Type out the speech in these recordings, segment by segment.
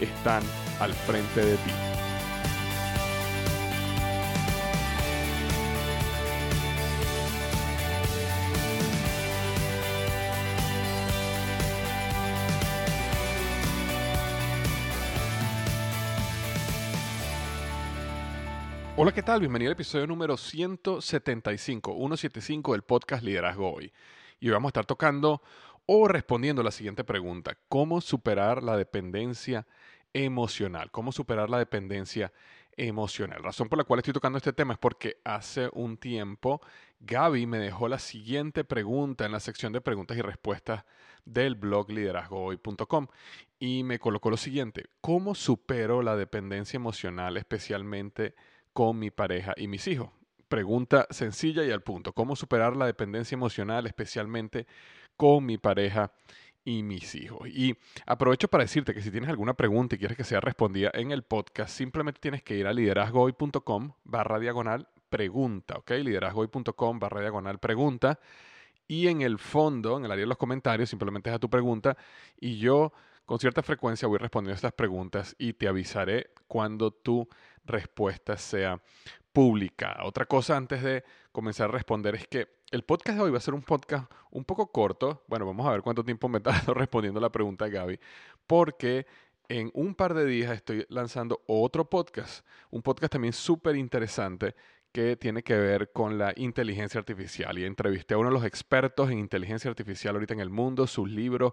están al frente de ti. Hola, ¿qué tal? Bienvenido al episodio número 175, 175 del podcast Liderazgo Hoy. Y hoy vamos a estar tocando o respondiendo a la siguiente pregunta, ¿cómo superar la dependencia emocional? ¿Cómo superar la dependencia emocional? Razón por la cual estoy tocando este tema es porque hace un tiempo Gaby me dejó la siguiente pregunta en la sección de preguntas y respuestas del blog liderazgohoy.com y me colocó lo siguiente, ¿cómo supero la dependencia emocional especialmente con mi pareja y mis hijos? Pregunta sencilla y al punto, ¿cómo superar la dependencia emocional especialmente con mi pareja y mis hijos. Y aprovecho para decirte que si tienes alguna pregunta y quieres que sea respondida en el podcast, simplemente tienes que ir a liderazgohoy.com barra diagonal pregunta, ¿ok? liderazgohoy.com barra diagonal pregunta. Y en el fondo, en el área de los comentarios, simplemente a tu pregunta y yo con cierta frecuencia voy respondiendo estas preguntas y te avisaré cuando tu respuesta sea pública. Otra cosa antes de comenzar a responder es que el podcast de hoy va a ser un podcast un poco corto. Bueno, vamos a ver cuánto tiempo me está respondiendo la pregunta de Gaby. Porque en un par de días estoy lanzando otro podcast. Un podcast también súper interesante que tiene que ver con la inteligencia artificial. Y entrevisté a uno de los expertos en inteligencia artificial ahorita en el mundo. Sus libros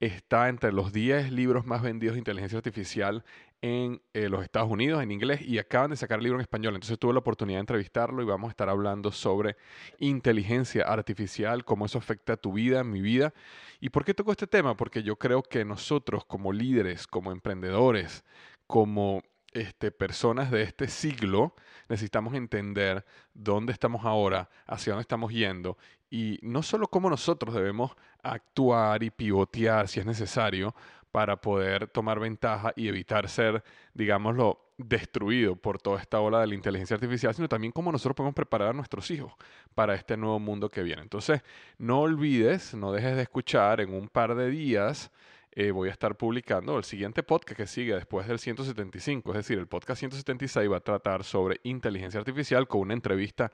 está entre los 10 libros más vendidos de inteligencia artificial en eh, los Estados Unidos en inglés y acaban de sacar el libro en español. Entonces tuve la oportunidad de entrevistarlo y vamos a estar hablando sobre inteligencia artificial, cómo eso afecta a tu vida, mi vida. ¿Y por qué toco este tema? Porque yo creo que nosotros como líderes, como emprendedores, como este, personas de este siglo, necesitamos entender dónde estamos ahora, hacia dónde estamos yendo y no solo cómo nosotros debemos actuar y pivotear si es necesario para poder tomar ventaja y evitar ser, digámoslo, destruido por toda esta ola de la inteligencia artificial, sino también cómo nosotros podemos preparar a nuestros hijos para este nuevo mundo que viene. Entonces, no olvides, no dejes de escuchar en un par de días eh, voy a estar publicando el siguiente podcast que sigue después del 175, es decir, el podcast 176 va a tratar sobre inteligencia artificial con una entrevista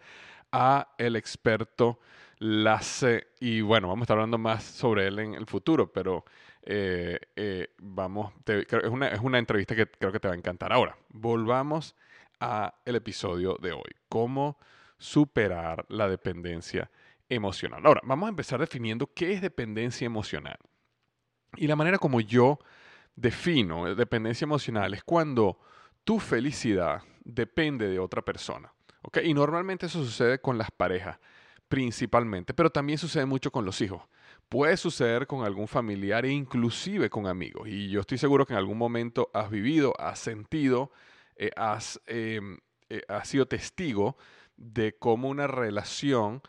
a el experto Lasse y bueno, vamos a estar hablando más sobre él en el futuro, pero eh, eh, vamos, es, una, es una entrevista que creo que te va a encantar. Ahora, volvamos a el episodio de hoy, cómo superar la dependencia emocional. Ahora, vamos a empezar definiendo qué es dependencia emocional. Y la manera como yo defino dependencia emocional es cuando tu felicidad depende de otra persona. Y normalmente eso sucede con las parejas principalmente, pero también sucede mucho con los hijos. Puede suceder con algún familiar e inclusive con amigos. Y yo estoy seguro que en algún momento has vivido, has sentido, eh, has, em, eh, has sido testigo de cómo una relación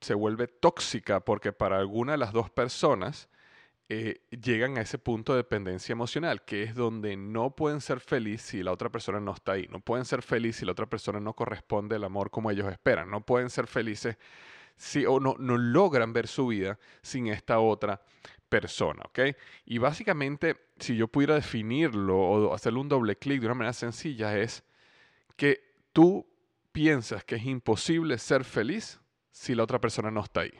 se vuelve tóxica porque para alguna de las dos personas eh, llegan a ese punto de dependencia emocional, que es donde no pueden ser felices si la otra persona no está ahí, no pueden ser felices si la otra persona no corresponde el amor como ellos esperan, no pueden ser felices si o no, no logran ver su vida sin esta otra persona, ¿ok? Y básicamente, si yo pudiera definirlo o hacerle un doble clic de una manera sencilla, es que tú piensas que es imposible ser feliz si la otra persona no está ahí.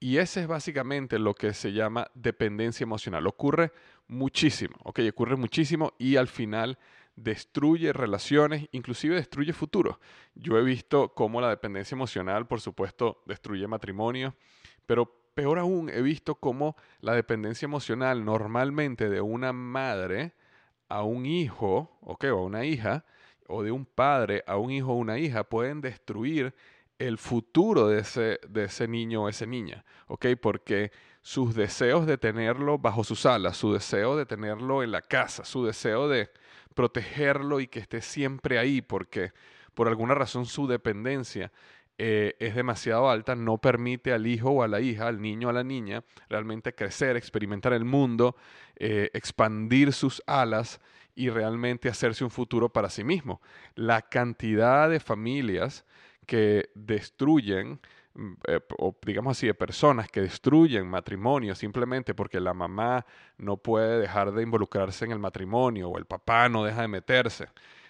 Y ese es básicamente lo que se llama dependencia emocional. Ocurre muchísimo, ¿ok? Ocurre muchísimo y al final destruye relaciones, inclusive destruye futuro. Yo he visto cómo la dependencia emocional, por supuesto, destruye matrimonio, pero peor aún, he visto cómo la dependencia emocional normalmente de una madre a un hijo, ¿ok? O a una hija, o de un padre a un hijo o una hija, pueden destruir el futuro de ese, de ese niño o esa niña, ¿ok? Porque sus deseos de tenerlo bajo sus alas, su deseo de tenerlo en la casa, su deseo de protegerlo y que esté siempre ahí, porque por alguna razón su dependencia eh, es demasiado alta, no permite al hijo o a la hija, al niño o a la niña, realmente crecer, experimentar el mundo, eh, expandir sus alas y realmente hacerse un futuro para sí mismo. La cantidad de familias que destruyen, eh, o digamos así, de personas que destruyen matrimonio simplemente porque la mamá no puede dejar de involucrarse en el matrimonio o el papá no deja de meterse,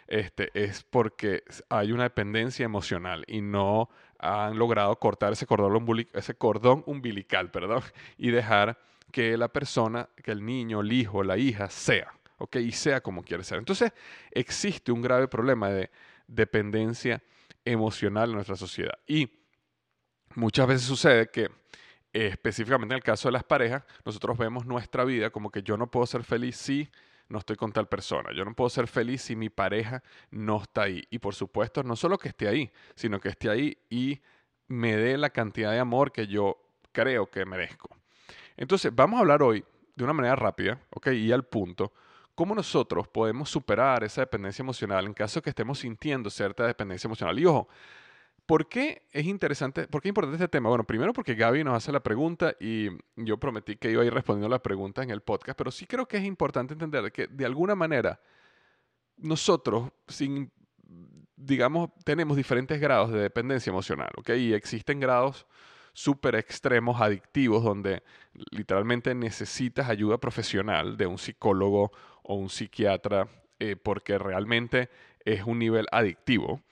este, es porque hay una dependencia emocional y no han logrado cortar ese cordón, ese cordón umbilical perdón, y dejar que la persona, que el niño, el hijo, la hija sea, ¿ok? Y sea como quiere ser. Entonces, existe un grave problema de dependencia emocional en nuestra sociedad. Y muchas veces sucede que, eh, específicamente en el caso de las parejas, nosotros vemos nuestra vida como que yo no puedo ser feliz si no estoy con tal persona. Yo no puedo ser feliz si mi pareja no está ahí. Y por supuesto, no solo que esté ahí, sino que esté ahí y me dé la cantidad de amor que yo creo que merezco. Entonces, vamos a hablar hoy de una manera rápida, ¿ok? Y al punto, cómo nosotros podemos superar esa dependencia emocional en caso que estemos sintiendo cierta dependencia emocional. Y ojo, ¿por qué es interesante, por qué es importante este tema? Bueno, primero porque Gaby nos hace la pregunta y yo prometí que iba a ir respondiendo la pregunta en el podcast, pero sí creo que es importante entender que de alguna manera nosotros, sin, digamos, tenemos diferentes grados de dependencia emocional, ¿ok? Y existen grados súper extremos, adictivos, donde literalmente necesitas ayuda profesional de un psicólogo o un psiquiatra, eh, porque realmente es un nivel adictivo.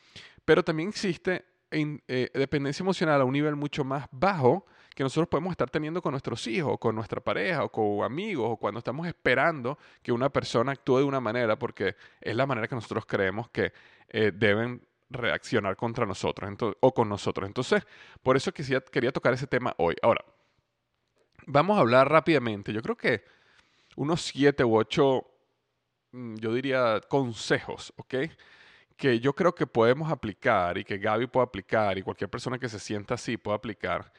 Pero también existe eh, dependencia emocional a un nivel mucho más bajo que nosotros podemos estar teniendo con nuestros hijos, con nuestra pareja, o con amigos, o cuando estamos esperando que una persona actúe de una manera, porque es la manera que nosotros creemos que eh, deben reaccionar contra nosotros o con nosotros. Entonces, por eso quisiera, quería tocar ese tema hoy. Ahora, vamos a hablar rápidamente. Yo creo que unos siete u ocho, mm, yo diría, consejos, ¿ok? Que yo creo que podemos aplicar y que Gaby puede aplicar y cualquier persona que se sienta así puede aplicar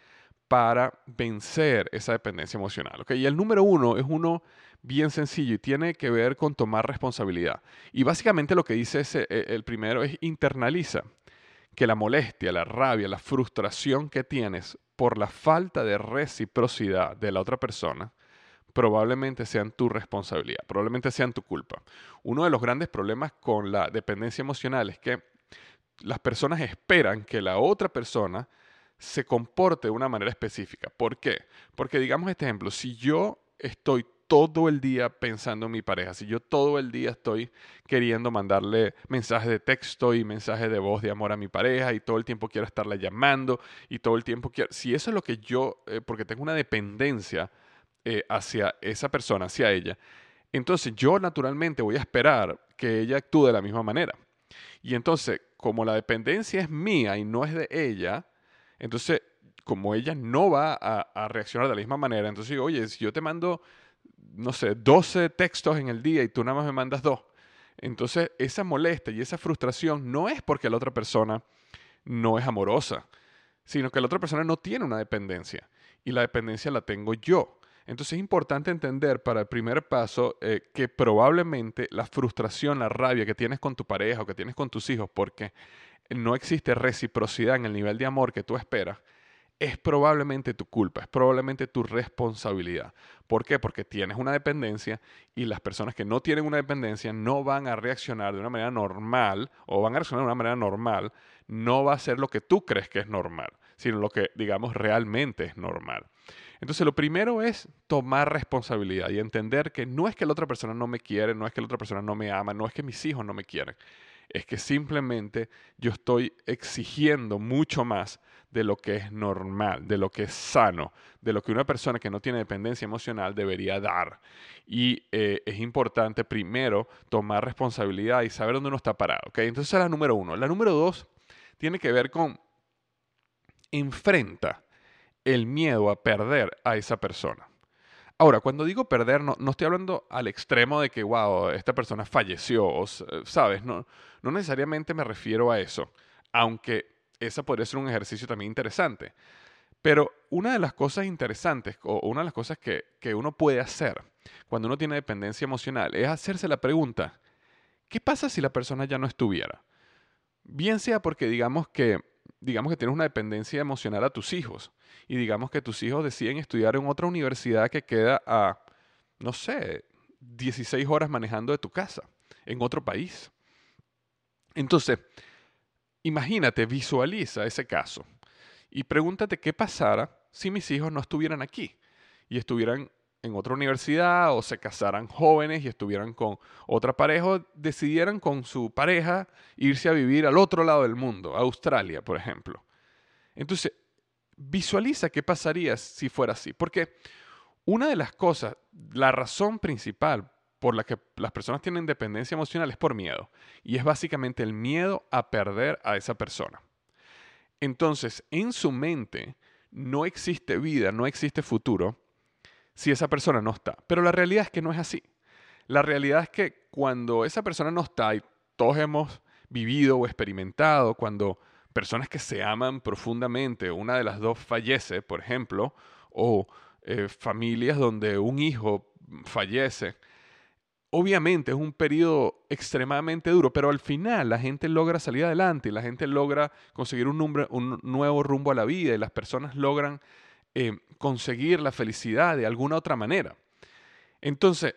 para vencer esa dependencia emocional. ¿ok? Y el número uno es uno bien sencillo y tiene que ver con tomar responsabilidad. Y básicamente lo que dice ese, e, el primero es internaliza que la molestia, la rabia, la frustración que tienes por la falta de reciprocidad de la otra persona probablemente sean tu responsabilidad, probablemente sean tu culpa. Uno de los grandes problemas con la dependencia emocional es que las personas esperan que la otra persona se comporte de una manera específica. ¿Por qué? Porque digamos este ejemplo, si yo estoy todo el día pensando en mi pareja, si yo todo el día estoy queriendo mandarle mensajes de texto y mensajes de voz de amor a mi pareja y todo el tiempo quiero estarla llamando y todo el tiempo quiero, si eso es lo que yo, eh, porque tengo una dependencia eh, hacia esa persona, hacia ella, entonces yo naturalmente voy a esperar que ella actúe de la misma manera. Y entonces, como la dependencia es mía y no es de ella, entonces, como ella no va a, reaccionar de la misma manera, entonces digo, oye, si yo te mando, no sé, 12 textos en el día y tú nada más me mandas dos, entonces esa molestia y esa frustración no es porque la otra persona no es amorosa, sino que la otra persona no tiene una dependencia y la dependencia la tengo yo. Entonces es importante entender para el primer paso eh, que probablemente la frustración, la rabia que tienes con tu pareja o que tienes con tus hijos, porque no existe reciprocidad en el nivel de amor que tú esperas, es probablemente tu culpa, es probablemente tu responsabilidad. ¿Por qué? Porque tienes una dependencia y las personas que no tienen una dependencia no van a reaccionar de una manera normal o van a reaccionar de una manera normal, no va a ser lo que tú crees que es normal, sino lo que digamos realmente es normal. Entonces lo primero es tomar responsabilidad y entender que no es que la otra persona no me quiere, no es que la otra persona no me ama, no es que mis hijos no me quieren, es que simplemente yo estoy exigiendo mucho más de lo que es normal, de lo que es sano, de lo que una persona que no tiene dependencia emocional debería dar. Y eh, es importante primero tomar responsabilidad y saber dónde uno está parado. ¿okay? Entonces esa es la número uno. La número dos tiene que ver con enfrenta el miedo a perder a esa persona. Ahora, cuando digo perder, no, estoy hablando al extremo de que, wow, esta persona falleció, o, ¿sabes? No, no necesariamente me refiero a eso, aunque esa podría ser un ejercicio también interesante. Pero una de las cosas interesantes o una de las cosas que, que uno puede hacer cuando uno tiene dependencia emocional es hacerse la pregunta, ¿qué pasa si la persona ya no estuviera? Bien sea porque digamos que, digamos que tienes una dependencia emocional a tus hijos y digamos que tus hijos deciden estudiar en otra universidad que queda a, no sé, 16 horas manejando de tu casa, en otro país. Entonces, Imagínate, visualiza ese caso y pregúntate qué pasara si mis hijos no estuvieran aquí y estuvieran en otra universidad o se casaran jóvenes y estuvieran con otra pareja decidieran con su pareja irse a vivir al otro lado del mundo, a Australia, por ejemplo. Entonces, visualiza qué pasaría si fuera así. Porque una de las cosas, la razón principal por la que las personas tienen dependencia emocional es por miedo. Y es básicamente el miedo a perder a esa persona. Entonces, en su mente no existe vida, no existe futuro si esa persona no está. Pero la realidad es que no es así. La realidad es que cuando esa persona no está, y todos hemos vivido o experimentado, cuando personas que se aman profundamente, una de las dos fallece, por ejemplo, o eh, familias donde un hijo fallece, Obviamente es un periodo extremadamente duro, pero al final la gente logra salir adelante y la gente logra conseguir un, un nuevo rumbo a la vida y las personas logran eh, conseguir la felicidad de alguna otra manera. Entonces,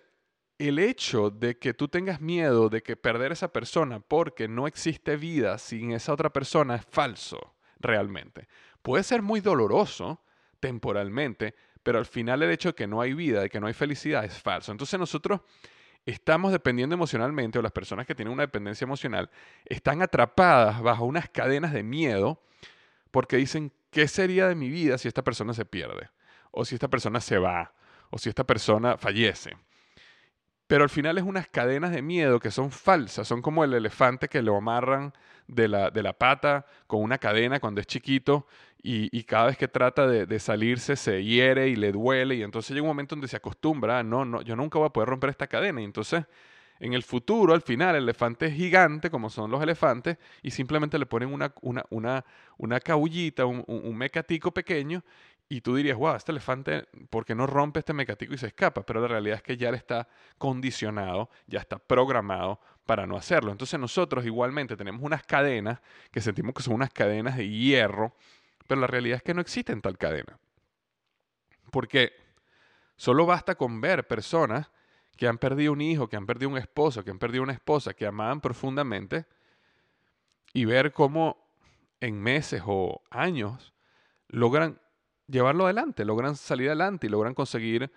el hecho de que tú tengas miedo de que perder esa persona porque no existe vida sin esa otra persona es falso, realmente. Puede ser muy doloroso temporalmente, pero al final el hecho de que no hay vida, de que no hay felicidad es falso. Entonces nosotros estamos dependiendo emocionalmente o las personas que tienen una dependencia emocional están atrapadas bajo unas cadenas de miedo porque dicen, ¿qué sería de mi vida si esta persona se pierde? O si esta persona se va? O si esta persona fallece? Pero al final es unas cadenas de miedo que son falsas, son como el elefante que lo amarran de la, de la pata con una cadena cuando es chiquito y, cada vez que trata de, salirse se hiere y le duele y entonces llega un momento donde se acostumbra, ah, no, no, yo nunca voy a poder romper esta cadena y entonces en el futuro, al final, el elefante es gigante, como son los elefantes, y simplemente le ponen una, una, una, una cabullita, un, un, mecatico pequeño, y tú dirías, wow, este elefante, ¿por qué no rompe este mecatico y se escapa? Pero la realidad es que ya le está condicionado, ya está programado para no hacerlo. Entonces nosotros igualmente tenemos unas cadenas que sentimos que son unas cadenas de hierro, pero la realidad es que no existen tal cadena. Porque solo basta con ver personas que han perdido un hijo, que han perdido un esposo, que han perdido una esposa, que amaban profundamente, y ver cómo en meses o años logran llevarlo adelante, logran salir adelante y logran conseguir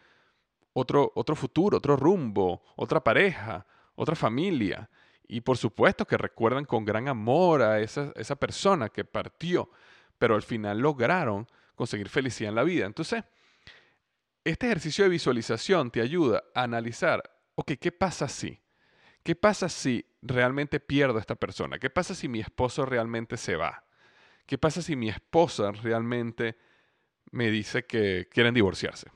otro, otro futuro, otro rumbo, otra pareja, otra familia. Y por supuesto que recuerdan con gran amor a esa, esa persona que partió pero al final lograron conseguir felicidad en la vida. Entonces, este ejercicio de visualización te ayuda a analizar, ok, ¿qué pasa si? ¿Qué pasa si realmente pierdo a esta persona? ¿Qué pasa si mi esposo realmente se va? ¿Qué pasa si mi esposa realmente me dice que quieren divorciarse?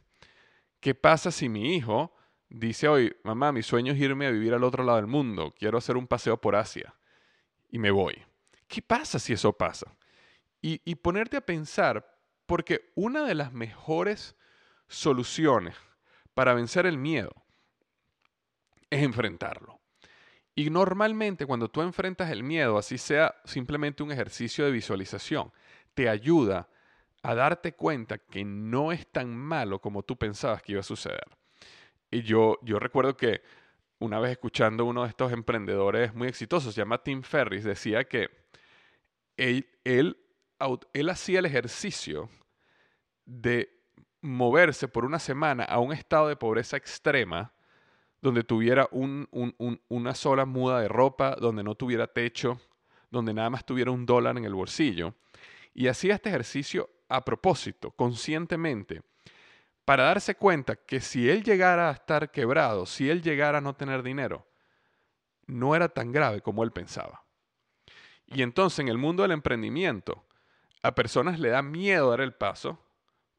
¿Qué pasa si mi hijo dice hoy, mamá, mi sueño es irme a vivir al otro lado del mundo, quiero hacer un paseo por Asia y me voy? ¿Qué pasa si eso pasa? y, ponerte a pensar, porque una de las mejores soluciones para vencer el miedo es enfrentarlo. Y normalmente cuando tú enfrentas el miedo, así sea simplemente un ejercicio de visualización, te ayuda a darte cuenta que no es tan malo como tú pensabas que iba a suceder. Y yo, yo recuerdo que una vez escuchando uno de estos emprendedores muy exitosos, se llama Tim Ferris, decía que él, él, él hacía el ejercicio de moverse por una semana a un estado de pobreza extrema, donde tuviera un, una sola muda de ropa, donde no tuviera techo, donde nada más tuviera un dólar en el bolsillo. Y hacía este ejercicio a propósito, conscientemente, para darse cuenta que si él llegara a estar quebrado, si él llegara a no tener dinero, no era tan grave como él pensaba. Y entonces en el mundo del emprendimiento, a personas le da miedo dar el paso,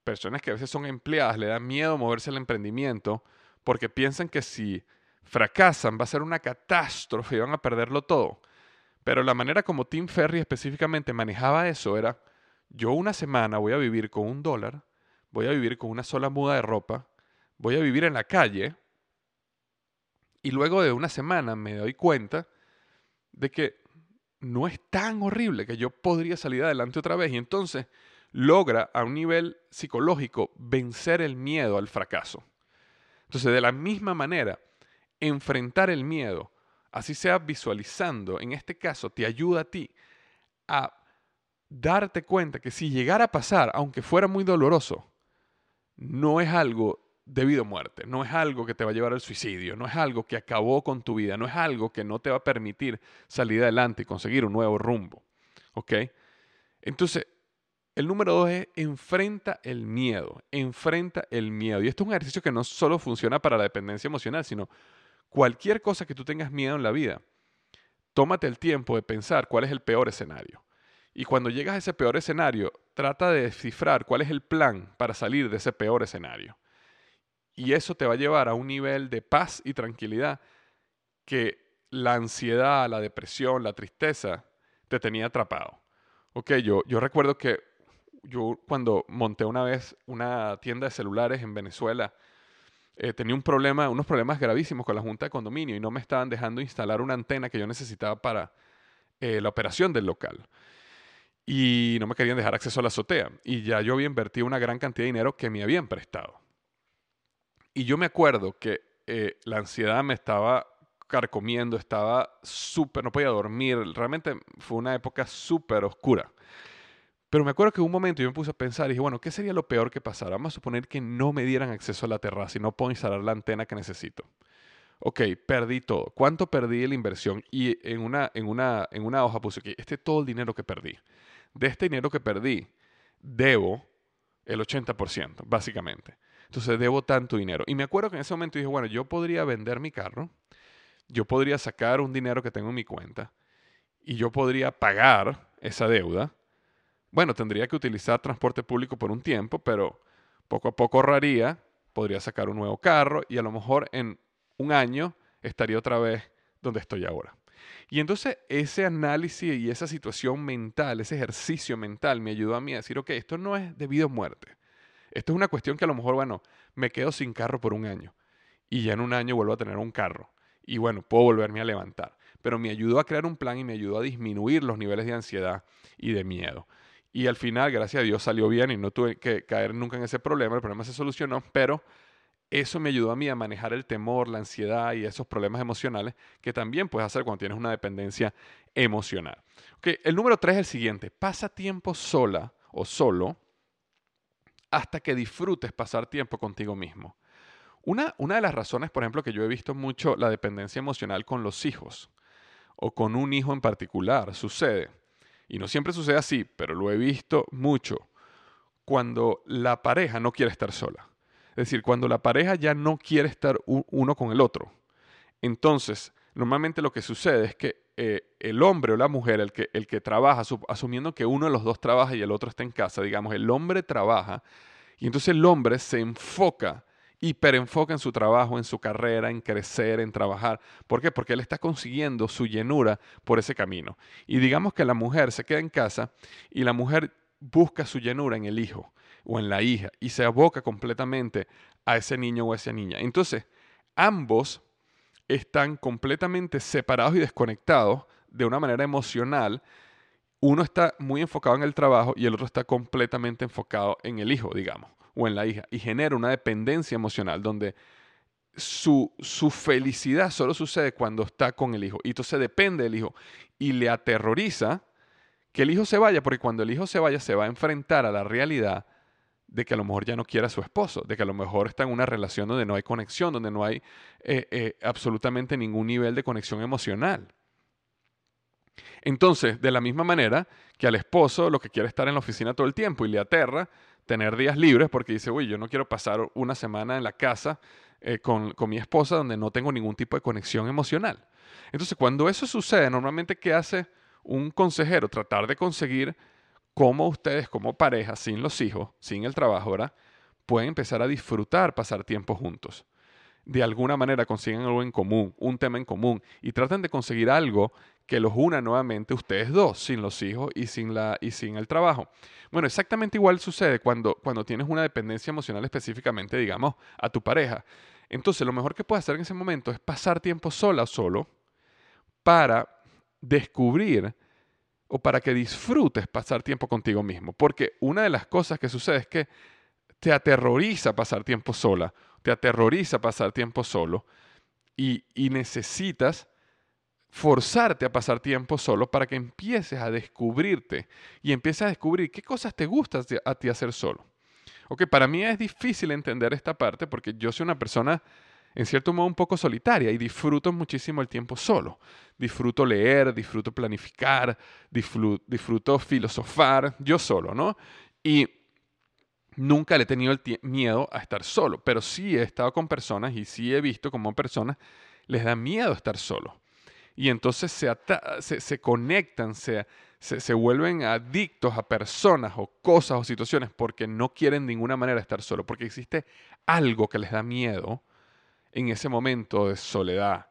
personas que a veces son empleadas le da miedo moverse al emprendimiento porque piensan que si fracasan va a ser una catástrofe y van a perderlo todo. Pero la manera como Tim Ferry específicamente manejaba eso era, yo una semana voy a vivir con un dólar, voy a vivir con una sola muda de ropa, voy a vivir en la calle y luego de una semana me doy cuenta de que no es tan horrible que yo podría salir adelante otra vez y entonces logra a un nivel psicológico vencer el miedo al fracaso. Entonces, de la misma manera, enfrentar el miedo, así sea visualizando, en este caso, te ayuda a ti a darte cuenta que si llegara a pasar, aunque fuera muy doloroso, no es algo debido a muerte, no es algo que te va a llevar al suicidio, no es algo que acabó con tu vida, no es algo que no te va a permitir salir adelante y conseguir un nuevo rumbo. ¿Ok? Entonces, el número dos es enfrenta el miedo, enfrenta el miedo. Y esto es un ejercicio que no solo funciona para la dependencia emocional, sino cualquier cosa que tú tengas miedo en la vida. Tómate el tiempo de pensar cuál es el peor escenario. Y cuando llegas a ese peor escenario, trata de descifrar cuál es el plan para salir de ese peor escenario. Y eso te va a llevar a un nivel de paz y tranquilidad que la ansiedad, la depresión, la tristeza te tenía atrapado. Ok, yo, yo recuerdo que yo cuando monté una vez una tienda de celulares en Venezuela, eh, tenía un problema, unos problemas gravísimos con la junta de condominio y no me estaban dejando instalar una antena que yo necesitaba para eh, la operación del local y no me querían dejar acceso a la azotea. Y ya yo había invertido una gran cantidad de dinero que me habían prestado. Y yo me acuerdo que eh, la ansiedad me estaba carcomiendo, estaba súper, no podía dormir. Realmente fue una época súper oscura. Pero me acuerdo que un momento yo me puse a pensar y dije, bueno, ¿qué sería lo peor que pasara? Vamos a suponer que no me dieran acceso a la terraza y no puedo instalar la antena que necesito. Ok, perdí todo. ¿Cuánto perdí la inversión? Y en una, en una, en una hoja puse, que este es todo el dinero que perdí de este dinero que perdí, debo el 80%, básicamente. Entonces debo tanto dinero. Y me acuerdo que en ese momento dije, bueno, yo podría vender mi carro, yo podría sacar un dinero que tengo en mi cuenta y yo podría pagar esa deuda. Bueno, tendría que utilizar transporte público por un tiempo, pero poco a poco ahorraría, podría sacar un nuevo carro y a lo mejor en un año estaría otra vez donde estoy ahora. Y entonces ese análisis y esa situación mental, ese ejercicio mental me ayudó a mí a decir, ok, esto no es debido a muerte. Esto es una cuestión que a lo mejor, bueno, me quedo sin carro por un año y ya en un año vuelvo a tener un carro y bueno, puedo volverme a levantar. Pero me ayudó a crear un plan y me ayudó a disminuir los niveles de ansiedad y de miedo. Y al final, gracias a Dios, salió bien y no tuve que caer nunca en ese problema. El problema se solucionó, pero eso me ayudó a mí a manejar el temor, la ansiedad y esos problemas emocionales que también puedes hacer cuando tienes una dependencia emocional. el número tres es el siguiente. Pasa tiempo sola o solo hasta que disfrutes pasar tiempo contigo mismo. Una, una de las razones, por ejemplo, que yo he visto mucho la dependencia emocional con los hijos o con un hijo en particular, sucede, y no siempre sucede así, pero lo he visto mucho, cuando la pareja no quiere estar sola. Es decir, cuando la pareja ya no quiere estar uno con el otro. Entonces, normalmente lo que sucede es que eh, el hombre o la mujer, el que, el que trabaja, asumiendo que uno de los dos trabaja y el otro está en casa, digamos, el hombre trabaja y entonces el hombre se enfoca, hiperenfoca en su trabajo, en su carrera, en crecer, en trabajar. ¿Por qué? Porque él está consiguiendo su llenura por ese camino. Y digamos que la mujer se queda en casa y la mujer busca su llenura en el hijo o en la hija y se aboca completamente a ese niño o a esa niña. Entonces, ambos están completamente separados y desconectados de una manera emocional uno está muy enfocado en el trabajo y el otro está completamente enfocado en el hijo, digamos, o en la hija, y genera una dependencia emocional donde su, su, felicidad solo sucede cuando está con el hijo. Y entonces depende del hijo. Y le aterroriza que el hijo se vaya, porque cuando el hijo se vaya se va a enfrentar a la realidad de que a lo mejor ya no quiere a su esposo, de que a lo mejor está en una relación donde no hay conexión, donde no hay eh, eh, absolutamente ningún nivel de conexión emocional. Entonces, de la misma manera que al esposo lo que quiere es estar en la oficina todo el tiempo y le aterra tener días libres porque dice, uy, yo no quiero pasar una semana en la casa eh, con, con, mi esposa donde no tengo ningún tipo de conexión emocional. Entonces, cuando eso sucede, normalmente, ¿qué hace un consejero? Tratar de conseguir cómo ustedes como pareja, sin los hijos, sin el trabajo, ¿verdad? Pueden empezar a disfrutar pasar tiempo juntos. De alguna manera consiguen algo en común, un tema en común, y traten de conseguir algo que los una nuevamente ustedes dos, sin los hijos y sin, la, y sin el trabajo. Bueno, exactamente igual sucede cuando, cuando tienes una dependencia emocional específicamente, digamos, a tu pareja. Entonces, lo mejor que puedes hacer en ese momento es pasar tiempo sola o solo para descubrir o para que disfrutes pasar tiempo contigo mismo. Porque una de las cosas que sucede es que te aterroriza pasar tiempo sola, te aterroriza pasar tiempo solo y, necesitas forzarte a pasar tiempo solo para que empieces a descubrirte y empieces a descubrir qué cosas te gustan a ti hacer solo. Ok, para mí es difícil entender esta parte porque yo soy una persona en cierto modo un poco solitaria y disfruto muchísimo el tiempo solo. Disfruto leer, disfruto planificar, disfruto, filosofar, yo solo, ¿no? Y nunca le he tenido el miedo a estar solo, pero sí he estado con personas y sí he visto como personas les da miedo estar solo. Y entonces se, se, conectan, se, se, vuelven adictos a personas o cosas o situaciones porque no quieren de ninguna manera estar solo, porque existe algo que les da miedo en ese momento de soledad.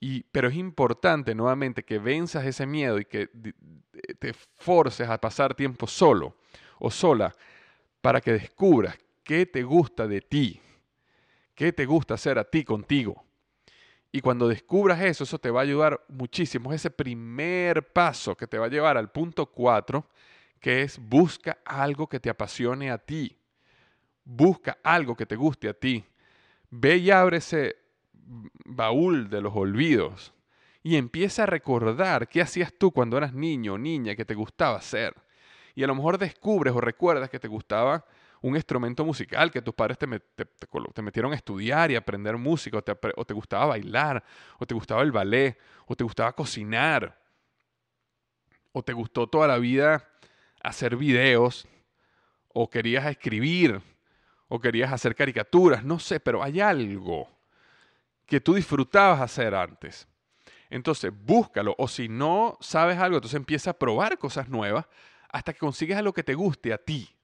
Y, pero es importante nuevamente que venzas ese miedo y que te forces a pasar tiempo solo o sola para que descubras qué te gusta de ti, qué te gusta hacer a ti contigo. Y cuando descubras eso, eso te va a ayudar muchísimo. Es ese primer paso que te va a llevar al punto 4, que es busca algo que te apasione a ti. Busca algo que te guste a ti. Ve y abre ese baúl de los olvidos y empieza a recordar qué hacías tú cuando eras niño o niña que te gustaba hacer. Y a lo mejor descubres o recuerdas que te gustaba un instrumento musical, que tus padres te, metieron a estudiar y aprender música, o te, o te gustaba bailar, o te gustaba el ballet, o te gustaba cocinar, o te gustó toda la vida hacer videos, o querías escribir, o querías hacer caricaturas, no sé, pero hay algo que tú disfrutabas hacer antes. Entonces, búscalo. O si no sabes algo, entonces empieza a probar cosas nuevas hasta que consigues algo que te guste a ti,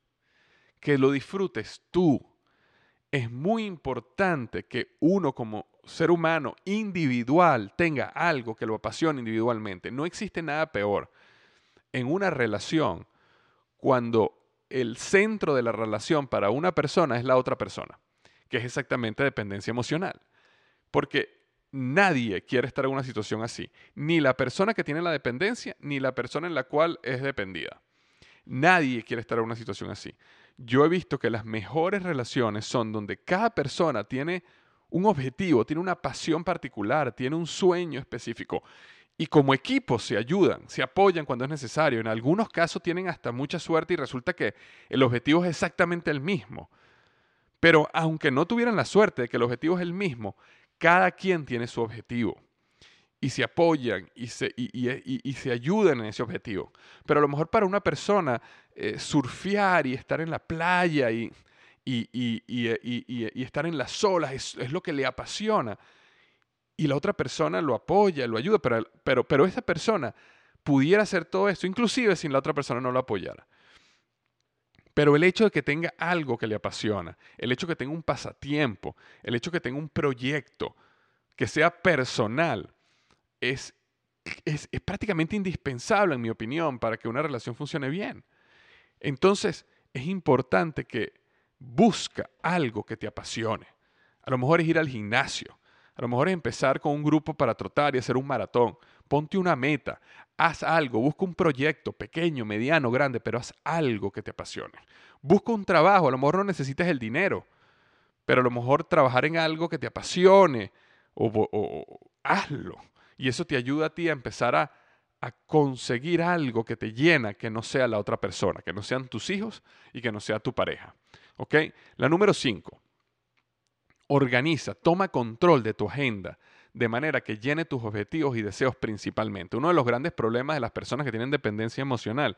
que lo disfrutes tú. Es muy importante que uno como ser humano individual tenga algo que lo apasione individualmente. No existe nada peor en una relación cuando el centro de la relación para una persona es la otra persona, que es exactamente dependencia emocional. Porque nadie quiere estar en una situación así, ni la persona que tiene la dependencia, ni la persona en la cual es dependida. Nadie quiere estar en una situación así. Yo he visto que las mejores relaciones son donde cada persona tiene un objetivo, tiene una pasión particular, tiene un sueño específico y como equipo se ayudan, se apoyan cuando es necesario. En algunos casos tienen hasta mucha suerte y resulta que el objetivo es exactamente el mismo. Pero aunque no tuvieran la suerte de que el objetivo es el mismo, cada quien tiene su objetivo. Y se apoyan y se, y, se ayudan en ese objetivo. Pero a lo mejor para una persona eh, surfear y estar en la playa y, estar en las olas es lo que le apasiona y la otra persona lo apoya, lo ayuda, pero, pero, pero esa persona pudiera hacer todo esto, inclusive si la otra persona no lo apoyara. Pero el hecho de que tenga algo que le apasiona, el hecho de que tenga un pasatiempo, el hecho de que tenga un proyecto que sea personal, es, es, es prácticamente indispensable, en mi opinión, para que una relación funcione bien. Entonces, es importante que busca algo que te apasione. A lo mejor es ir al gimnasio, a lo mejor es empezar con un grupo para trotar y hacer un maratón. Ponte una meta. Haz algo, busca un proyecto pequeño, mediano, grande, pero haz algo que te apasione. Busca un trabajo, a lo mejor no necesitas el dinero, pero a lo mejor trabajar en algo que te apasione o, hazlo. Y eso te ayuda a ti a empezar a, a conseguir algo que te llena, que no sea la otra persona, que no sean tus hijos y que no sea tu pareja. ¿Ok? La número cinco, organiza, toma control de tu agenda de manera que llene tus objetivos y deseos principalmente. Uno de los grandes problemas de las personas que tienen dependencia emocional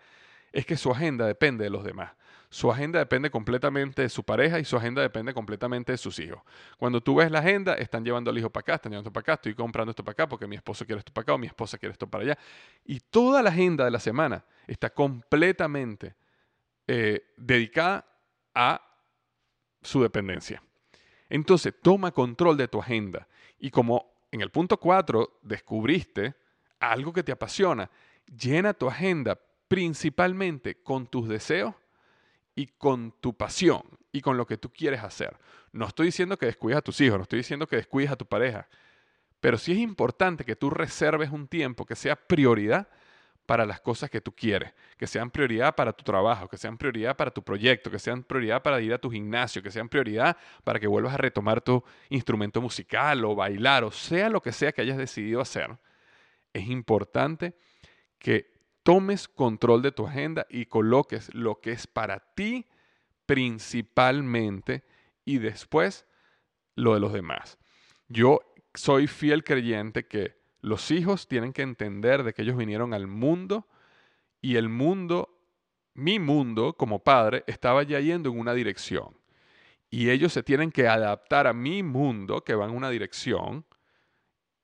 es que su agenda depende de los demás. Su agenda depende completamente de su pareja y su agenda depende completamente de sus hijos. Cuando tú ves la agenda, están llevando al hijo para acá, están llevando para acá, estoy comprando esto para acá porque mi esposo quiere esto para acá o mi esposa quiere esto para allá. Y toda la agenda de la semana está completamente eh, dedicada a su dependencia. Entonces, toma control de tu agenda. Y como en el punto 4 descubriste algo que te apasiona, llena tu agenda principalmente con tus deseos y con tu pasión y con lo que tú quieres hacer. No estoy diciendo que descuides a tus hijos, no estoy diciendo que descuides a tu pareja, pero sí es importante que tú reserves un tiempo que sea prioridad para las cosas que tú quieres, que sean prioridad para tu trabajo, que sean prioridad para tu proyecto, que sean prioridad para ir a tu gimnasio, que sean prioridad para que vuelvas a retomar tu instrumento musical o bailar o sea lo que sea que hayas decidido hacer. Es importante que tomes control de tu agenda y coloques lo que es para ti principalmente y después lo de los demás. Yo soy fiel creyente que los hijos tienen que entender de que ellos vinieron al mundo y el mundo, mi mundo como padre, estaba ya yendo en una dirección. Y ellos se tienen que adaptar a mi mundo que va en una dirección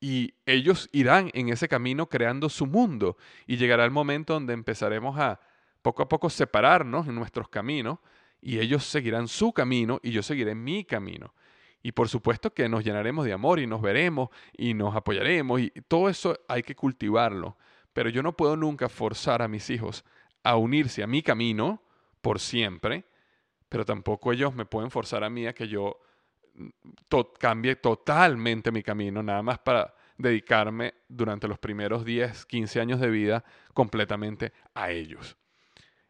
y ellos irán en ese camino creando su mundo y llegará el momento donde empezaremos a poco a poco separarnos en nuestros caminos y ellos seguirán su camino y yo seguiré mi camino. Y por supuesto que nos llenaremos de amor y nos veremos y nos apoyaremos y todo eso hay que cultivarlo. Pero yo no puedo nunca forzar a mis hijos a unirse a mi camino por siempre, pero tampoco ellos me pueden forzar a mí a que yo mm, cambie totalmente mi camino, nada más para dedicarme durante los primeros 10, 15 años de vida completamente a ellos.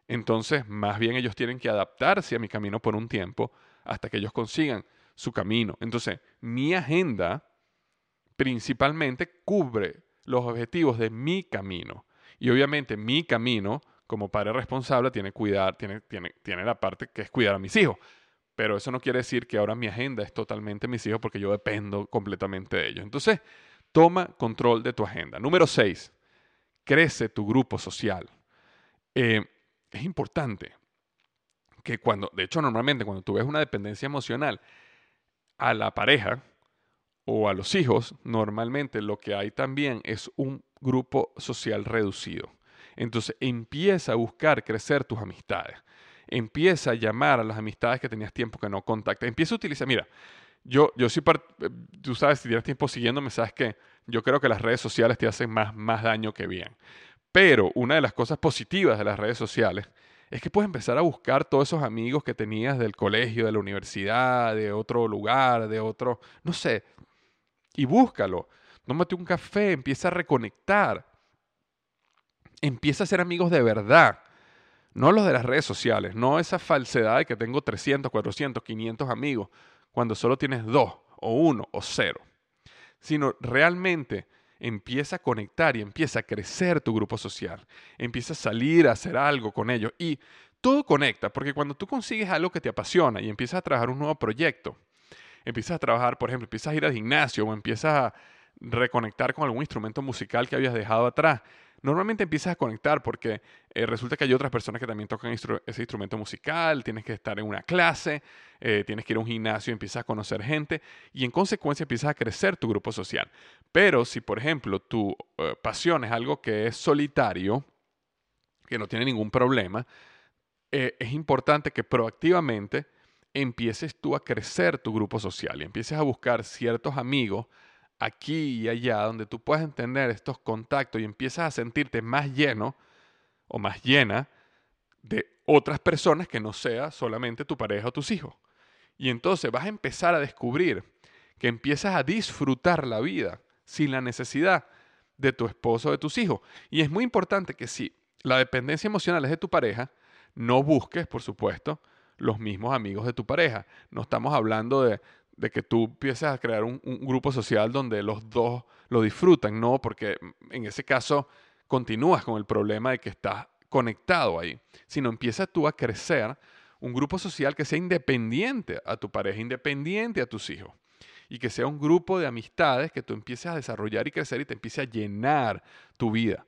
Entonces, más bien ellos tienen que adaptarse a mi camino por un tiempo hasta que ellos consigan su camino. Entonces, mi agenda principalmente cubre los objetivos de mi camino. Y obviamente mi camino, como padre responsable, tiene, cuidar, tiene, tiene, tiene la parte que es cuidar a mis hijos. Pero eso no quiere decir que ahora mi agenda es totalmente mis hijos porque yo dependo completamente de ellos. Entonces, toma control de tu agenda. Número 6, crece tu grupo social. Eh, es importante que cuando, de hecho normalmente cuando tú ves una dependencia emocional, a la pareja o a los hijos, normalmente lo que hay también es un grupo social reducido. Entonces empieza a buscar crecer tus amistades. Empieza a llamar a las amistades que tenías tiempo que no contactas. Empieza a utilizar, mira, yo, yo sí, tú sabes, si tienes tiempo siguiéndome, sabes que yo creo que las redes sociales te hacen más, más daño que bien. Pero una de las cosas positivas de las redes sociales es que puedes empezar a buscar todos esos amigos que tenías del colegio, de la universidad, de otro lugar, de otro, no sé, y búscalo. Tómate un café, empieza a reconectar. Empieza a ser amigos de verdad. No los de las redes sociales, no esa falsedad de que tengo 300, 400, 500 amigos, cuando solo tienes dos, o uno, o cero. Sino realmente empieza a conectar y empieza a crecer tu grupo social, empieza a salir a hacer algo con ellos y todo conecta, porque cuando tú consigues algo que te apasiona y empiezas a trabajar un nuevo proyecto, empiezas a trabajar, por ejemplo, empiezas a ir al gimnasio o empiezas a reconectar con algún instrumento musical que habías dejado atrás, normalmente empiezas a conectar porque eh, resulta que hay otras personas que también tocan ese instrumento musical, tienes que estar en una clase, eh, tienes que ir a un gimnasio, empiezas a conocer gente y en consecuencia empiezas a crecer tu grupo social. Pero si, por ejemplo, tu eh, pasión es algo que es solitario, que no tiene ningún problema, es importante que proactivamente empieces tú a crecer tu grupo social y empieces a buscar ciertos amigos aquí y allá, donde tú puedas entender estos contactos y empiezas a sentirte más lleno o más llena de otras personas que no sea solamente tu pareja o tus hijos. Y entonces vas a empezar a descubrir que empiezas a disfrutar la vida sin la necesidad de tu esposo o de tus hijos. Y es muy importante que si la dependencia emocional es de tu pareja, no busques, por supuesto, los mismos amigos de tu pareja. No estamos hablando de, que tú empieces a crear un, grupo social donde los dos lo disfrutan, no, porque en ese caso continúas con el problema de que estás conectado ahí, sino empieza tú a crecer un grupo social que sea independiente a tu pareja, independiente a tus hijos y que sea un grupo de amistades que tú empieces a desarrollar y crecer y te empiece a llenar tu vida.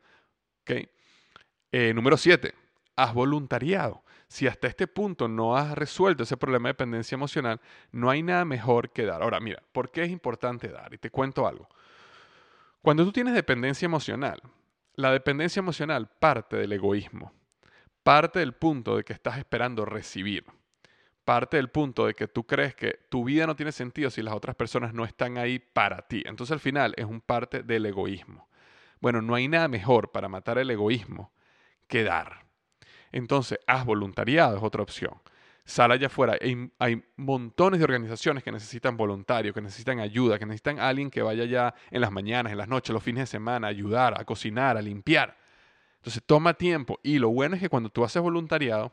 ¿Okay? Eh, número siete, haz voluntariado. Si hasta este punto no has resuelto ese problema de dependencia emocional, no hay nada mejor que dar. Ahora, mira, ¿por qué es importante dar? Y te cuento algo. Cuando tú tienes dependencia emocional, la dependencia emocional parte del egoísmo, parte del punto de que estás esperando recibir parte del punto de que tú crees que tu vida no tiene sentido si las otras personas no están ahí para ti. Entonces al final es un parte del egoísmo. Bueno, no hay nada mejor para matar el egoísmo que dar. Entonces, haz voluntariado, es otra opción. Sal allá afuera. Hay, hay, montones de organizaciones que necesitan voluntarios, que necesitan ayuda, que necesitan alguien que vaya ya en las mañanas, en las noches, los fines de semana, a ayudar, a cocinar, a limpiar. Entonces, toma tiempo. Y lo bueno es que cuando tú haces voluntariado,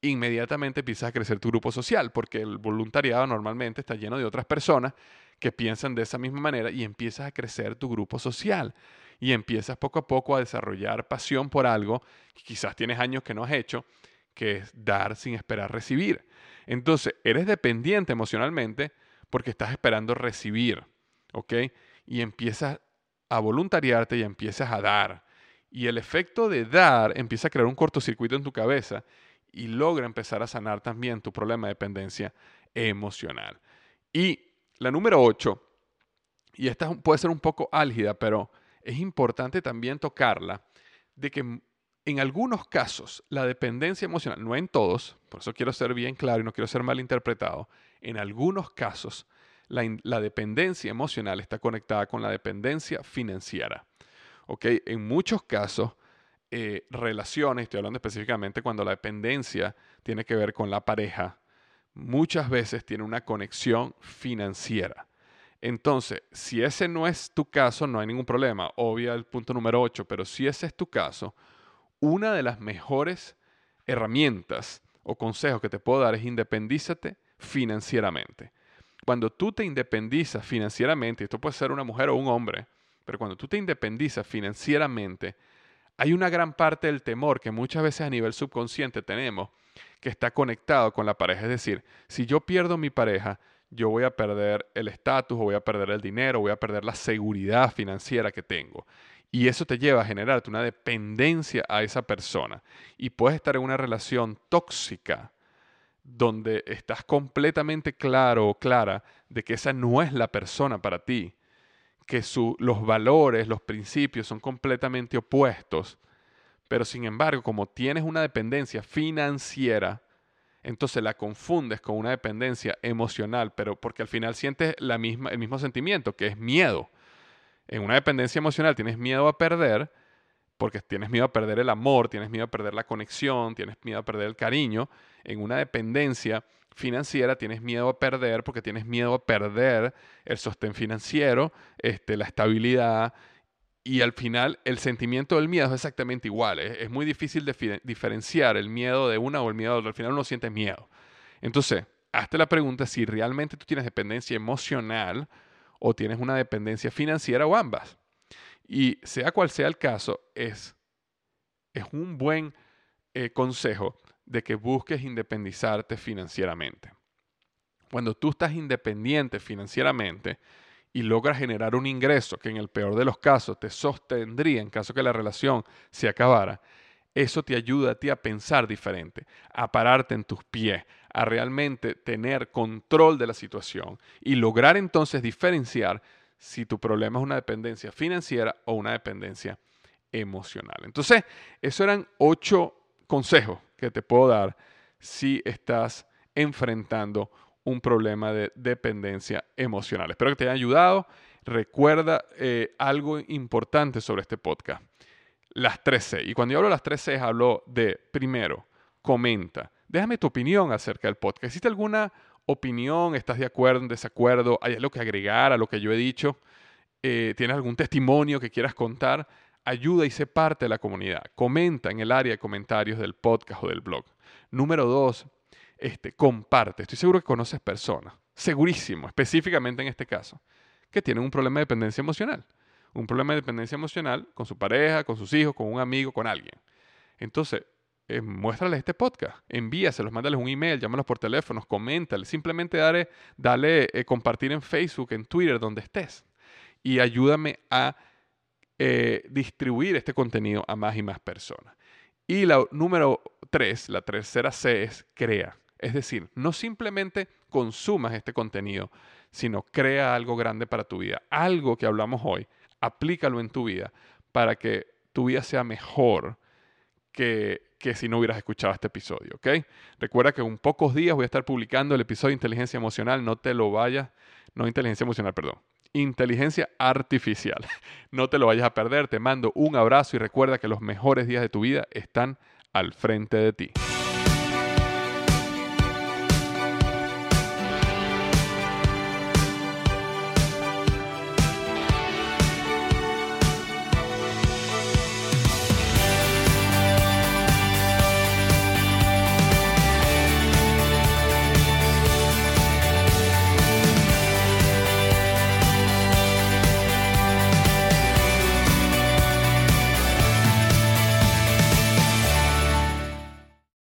inmediatamente empiezas a crecer tu grupo social, porque el voluntariado normalmente está lleno de otras personas que piensan de esa misma manera y empiezas a crecer tu grupo social y empiezas poco a poco a desarrollar pasión por algo que quizás tienes años que no has hecho, que es dar sin esperar recibir. Entonces, eres dependiente emocionalmente porque estás esperando recibir, ¿ok? Y empiezas a voluntariarte y empiezas a dar. Y el efecto de dar empieza a crear un cortocircuito en tu cabeza y logra empezar a sanar también tu problema de dependencia emocional. Y la número 8, y esta puede ser un poco álgida, pero es importante también tocarla, de que en algunos casos la dependencia emocional, no en todos, por eso quiero ser bien claro y no quiero ser mal interpretado, en algunos casos la, dependencia emocional está conectada con la dependencia financiera. ¿ok? En muchos casos eh, relaciones, estoy hablando específicamente cuando la dependencia tiene que ver con la pareja, muchas veces tiene una conexión financiera. Entonces, si ese no es tu caso, no hay ningún problema. Obvia el punto número 8, pero si ese es tu caso, una de las mejores herramientas o consejos que te puedo dar es independízate financieramente. Cuando tú te independizas financieramente, esto puede ser una mujer o un hombre, pero cuando tú te independizas financieramente, hay una gran parte del temor que muchas veces a nivel subconsciente tenemos que está conectado con la pareja. Es decir, si yo pierdo mi pareja, yo voy a perder el estatus, o voy a perder el dinero, voy a perder la seguridad financiera que tengo. Y eso te lleva a generarte una dependencia a esa persona. Y puedes estar en una relación tóxica donde estás completamente claro o clara de que esa no es la persona para ti que los valores, los principios son completamente opuestos, pero sin embargo, como tienes una dependencia financiera, entonces la confundes con una dependencia emocional, pero porque al final sientes la misma, el mismo sentimiento, que es miedo. En una dependencia emocional tienes miedo a perder, porque tienes miedo a perder el amor, tienes miedo a perder la conexión, tienes miedo a perder el cariño. En una dependencia financiera tienes miedo a perder porque tienes miedo a perder el sostén financiero, este, la estabilidad y al final el sentimiento del miedo es exactamente igual. Es, muy difícil diferenciar el miedo de una o el miedo de otra. Al final uno siente miedo. Entonces, hazte la pregunta si realmente tú tienes dependencia emocional o tienes una dependencia financiera o ambas. Y sea cual sea el caso, es, es un buen eh, consejo de que busques independizarte financieramente. Cuando tú estás independiente financieramente y logras generar un ingreso que en el peor de los casos te sostendría en caso que la relación se acabara, eso te ayuda a ti a pensar diferente, a pararte en tus pies, a realmente tener control de la situación y lograr entonces diferenciar si tu problema es una dependencia financiera o una dependencia emocional. Entonces, esos eran ocho consejos que te puedo dar si estás enfrentando un problema de dependencia emocional. Espero que te haya ayudado. Recuerda eh, algo importante sobre este podcast. Las 3C. Y cuando yo hablo de las 3C, hablo de, primero, comenta. Déjame tu opinión acerca del podcast. ¿Existe alguna opinión? ¿Estás de acuerdo, en desacuerdo? ¿Hay algo que agregar a lo que yo he dicho? eh, tienes algún testimonio que quieras contar, ayuda y sé parte de la comunidad. Comenta en el área de comentarios del podcast o del blog. Número dos, este, comparte. Estoy seguro que conoces personas, segurísimo, específicamente en este caso, que tienen un problema de dependencia emocional. Un problema de dependencia emocional con su pareja, con sus hijos, con un amigo, con alguien. Entonces, eh, muéstrales este podcast, envíaselos, mándales un email, llámalos por teléfono, coméntales, simplemente dale, dale eh, compartir en Facebook, en Twitter, donde estés. Y ayúdame a eh, distribuir este contenido a más y más personas. Y la número tres, la tercera C es crea. Es decir, no simplemente consumas este contenido, sino crea algo grande para tu vida. Algo que hablamos hoy, aplícalo en tu vida para que tu vida sea mejor que, que si no hubieras escuchado este episodio, ¿ok? Recuerda que en pocos días voy a estar publicando el episodio de inteligencia emocional, no te lo vayas, no inteligencia emocional, perdón, inteligencia artificial. No te lo vayas a perder, te mando un abrazo y recuerda que los mejores días de tu vida están al frente de ti.